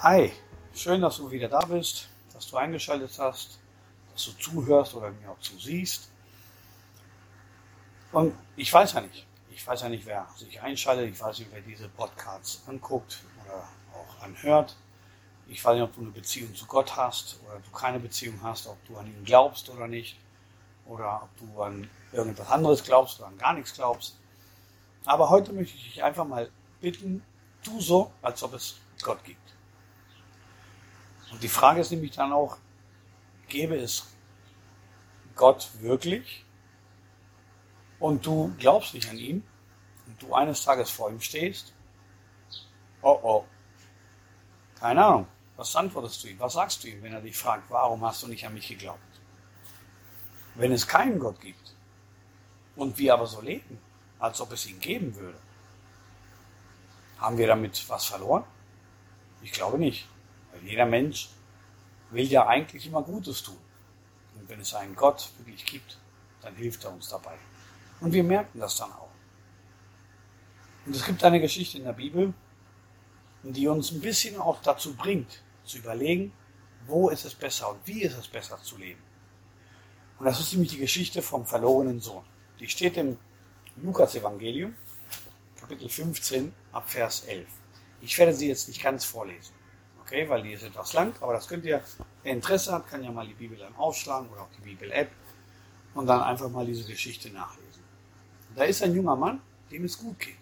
Hi, schön, dass du wieder da bist, dass du eingeschaltet hast, dass du zuhörst oder mir auch zusiehst. Und ich weiß ja nicht, ich weiß ja nicht, wer sich einschaltet, ich weiß nicht, wer diese Podcasts anguckt oder auch anhört. Ich weiß nicht, ob du eine Beziehung zu Gott hast oder du keine Beziehung hast, ob du an ihn glaubst oder nicht oder ob du an irgendetwas anderes glaubst oder an gar nichts glaubst. Aber heute möchte ich dich einfach mal bitten, tu so, als ob es Gott gibt. Und die Frage ist nämlich dann auch, gäbe es Gott wirklich und du glaubst nicht an ihn und du eines Tages vor ihm stehst? Oh oh. Keine Ahnung. Was antwortest du ihm? Was sagst du ihm, wenn er dich fragt, warum hast du nicht an mich geglaubt? Wenn es keinen Gott gibt und wir aber so leben, als ob es ihn geben würde, haben wir damit was verloren? Ich glaube nicht. Weil jeder Mensch will ja eigentlich immer Gutes tun. Und wenn es einen Gott wirklich gibt, dann hilft er uns dabei. Und wir merken das dann auch. Und es gibt eine Geschichte in der Bibel, die uns ein bisschen auch dazu bringt, zu überlegen, wo ist es besser und wie ist es besser zu leben. Und das ist nämlich die Geschichte vom verlorenen Sohn. Die steht im Lukas-Evangelium, Kapitel 15, ab Vers 11. Ich werde sie jetzt nicht ganz vorlesen, okay, weil die ist etwas lang, aber das könnt ihr, wer Interesse hat, kann ja mal die Bibel dann aufschlagen oder auch die Bibel-App und dann einfach mal diese Geschichte nachlesen. Da ist ein junger Mann, dem es gut geht.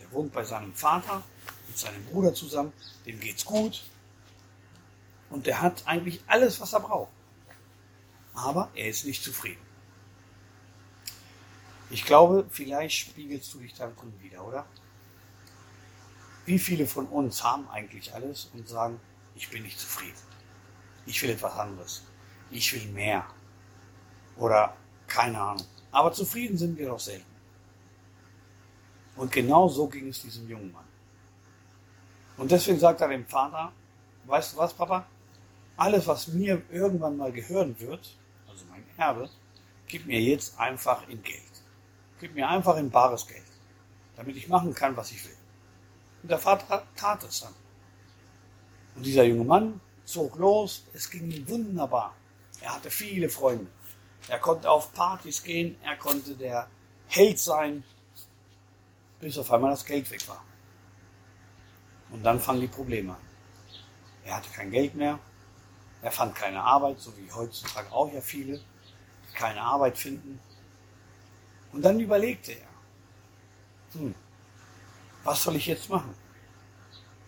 Der wohnt bei seinem Vater mit seinem Bruder zusammen, dem geht's gut und der hat eigentlich alles, was er braucht. Aber er ist nicht zufrieden. Ich glaube, vielleicht spiegelst du dich da drin wieder, oder? Wie viele von uns haben eigentlich alles und sagen, ich bin nicht zufrieden. Ich will etwas anderes. Ich will mehr. Oder keine Ahnung. Aber zufrieden sind wir doch selten. Und genau so ging es diesem jungen Mann. Und deswegen sagt er dem Vater, weißt du was, Papa? Alles, was mir irgendwann mal gehören wird, also mein Erbe, gib mir jetzt einfach in Geld. Gib mir einfach in bares Geld, damit ich machen kann, was ich will. Und der Vater tat es dann. Und dieser junge Mann zog los, es ging ihm wunderbar. Er hatte viele Freunde. Er konnte auf Partys gehen, er konnte der Held sein, bis auf einmal das Geld weg war. Und dann fangen die Probleme an. Er hatte kein Geld mehr, er fand keine Arbeit, so wie heutzutage auch ja viele, die keine Arbeit finden. Und dann überlegte er, hm, was soll ich jetzt machen?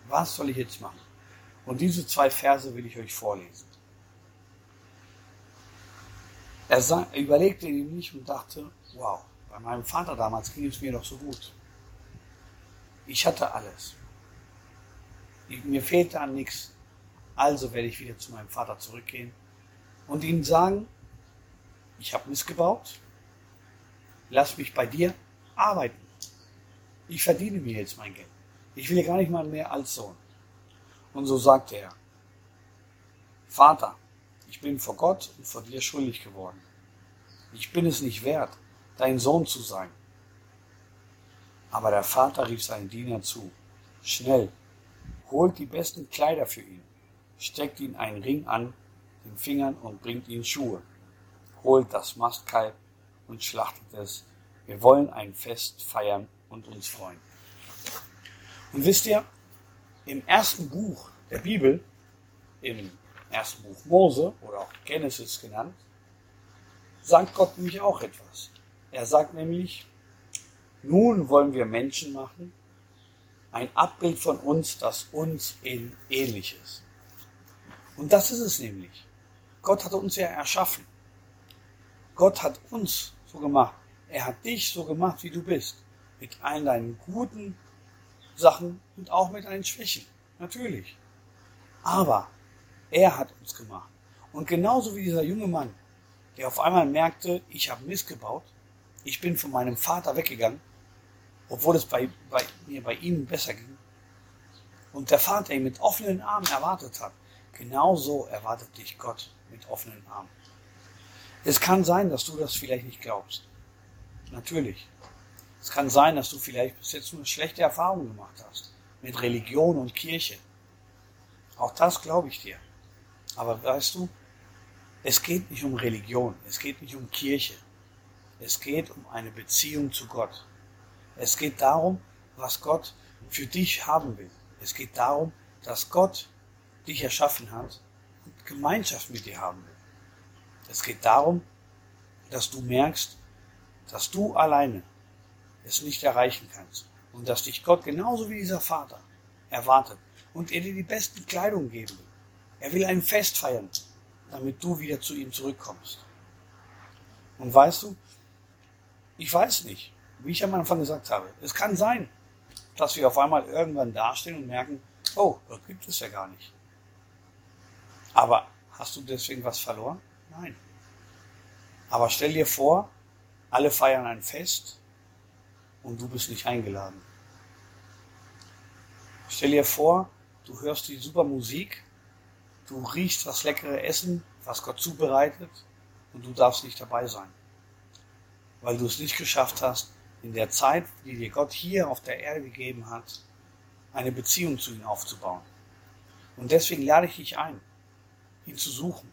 Was soll ich jetzt machen? Und diese zwei Verse will ich euch vorlesen. Er, sah, er überlegte ihn nicht und dachte, wow, bei meinem Vater damals ging es mir doch so gut. Ich hatte alles. Mir fehlte an nichts. Also werde ich wieder zu meinem Vater zurückgehen und ihm sagen, ich habe missgebaut, lass mich bei dir arbeiten. Ich verdiene mir jetzt mein Geld. Ich will gar nicht mal mehr als Sohn. Und so sagte er, Vater, ich bin vor Gott und vor dir schuldig geworden. Ich bin es nicht wert, dein Sohn zu sein. Aber der Vater rief seinen Diener zu, schnell, holt die besten Kleider für ihn, steckt ihn einen Ring an den Fingern und bringt ihm Schuhe, holt das Mastkalb und schlachtet es. Wir wollen ein Fest feiern und uns freuen. Und wisst ihr, im ersten Buch der Bibel, im ersten Buch Mose oder auch Genesis genannt, sagt Gott nämlich auch etwas. Er sagt nämlich, nun wollen wir Menschen machen, ein Abbild von uns, das uns in ähnlich ist. Und das ist es nämlich. Gott hat uns ja erschaffen. Gott hat uns so gemacht. Er hat dich so gemacht, wie du bist. Mit allen deinen guten Sachen und auch mit deinen Schwächen. Natürlich. Aber er hat uns gemacht. Und genauso wie dieser junge Mann, der auf einmal merkte, ich habe Mist gebaut, ich bin von meinem Vater weggegangen, obwohl es bei, bei mir bei ihm besser ging. Und der Vater ihn mit offenen Armen erwartet hat. Genauso erwartet dich Gott mit offenen Armen. Es kann sein, dass du das vielleicht nicht glaubst. Natürlich. Es kann sein, dass du vielleicht bis jetzt nur schlechte Erfahrungen gemacht hast mit Religion und Kirche. Auch das glaube ich dir. Aber weißt du, es geht nicht um Religion, es geht nicht um Kirche. Es geht um eine Beziehung zu Gott. Es geht darum, was Gott für dich haben will. Es geht darum, dass Gott dich erschaffen hat und Gemeinschaft mit dir haben will. Es geht darum, dass du merkst, dass du alleine es nicht erreichen kannst und dass dich Gott genauso wie dieser Vater erwartet und er dir die besten Kleidung geben will. Er will ein Fest feiern, damit du wieder zu ihm zurückkommst. Und weißt du, ich weiß nicht, wie ich am Anfang gesagt habe, es kann sein, dass wir auf einmal irgendwann dastehen und merken, oh, das gibt es ja gar nicht. Aber hast du deswegen was verloren? Nein. Aber stell dir vor, alle feiern ein Fest und du bist nicht eingeladen. Stell dir vor, du hörst die super Musik, du riechst das leckere Essen, was Gott zubereitet und du darfst nicht dabei sein, weil du es nicht geschafft hast, in der Zeit, die dir Gott hier auf der Erde gegeben hat, eine Beziehung zu ihm aufzubauen. Und deswegen lade ich dich ein, ihn zu suchen.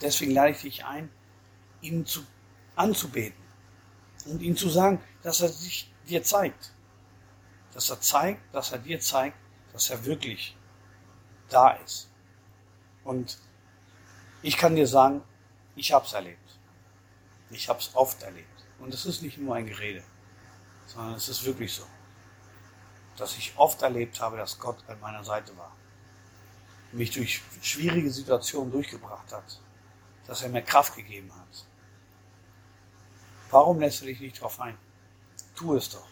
Deswegen lade ich dich ein, ihn zu, anzubeten und ihm zu sagen, dass er sich dir zeigt. Dass er zeigt, dass er dir zeigt, dass er wirklich da ist. Und ich kann dir sagen, ich habe es erlebt. Ich habe es oft erlebt. Und es ist nicht nur ein Gerede, sondern es ist wirklich so, dass ich oft erlebt habe, dass Gott an meiner Seite war, mich durch schwierige Situationen durchgebracht hat, dass er mir Kraft gegeben hat. Warum lässt du dich nicht darauf ein? Tu es doch.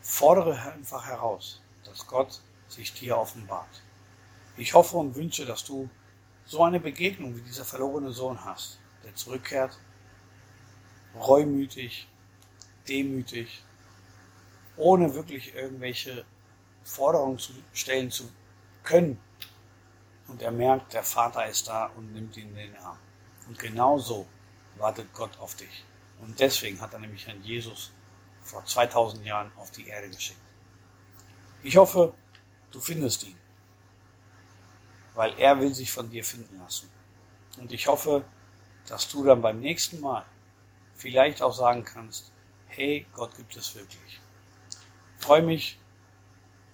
Fordere einfach heraus, dass Gott sich dir offenbart. Ich hoffe und wünsche, dass du so eine Begegnung wie dieser verlorene Sohn hast, der zurückkehrt, reumütig, demütig, ohne wirklich irgendwelche Forderungen zu stellen zu können. Und er merkt, der Vater ist da und nimmt ihn in den Arm. Und genau so wartet Gott auf dich. Und deswegen hat er nämlich Herrn Jesus vor 2000 Jahren auf die Erde geschickt. Ich hoffe, du findest ihn, weil er will sich von dir finden lassen. Und ich hoffe, dass du dann beim nächsten Mal vielleicht auch sagen kannst, hey, Gott gibt es wirklich. Ich freue mich,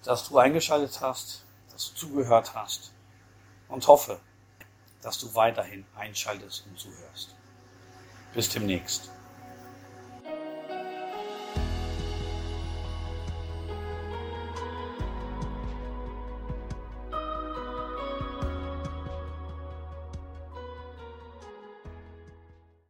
dass du eingeschaltet hast, dass du zugehört hast und hoffe, dass du weiterhin einschaltest und zuhörst. Bis demnächst.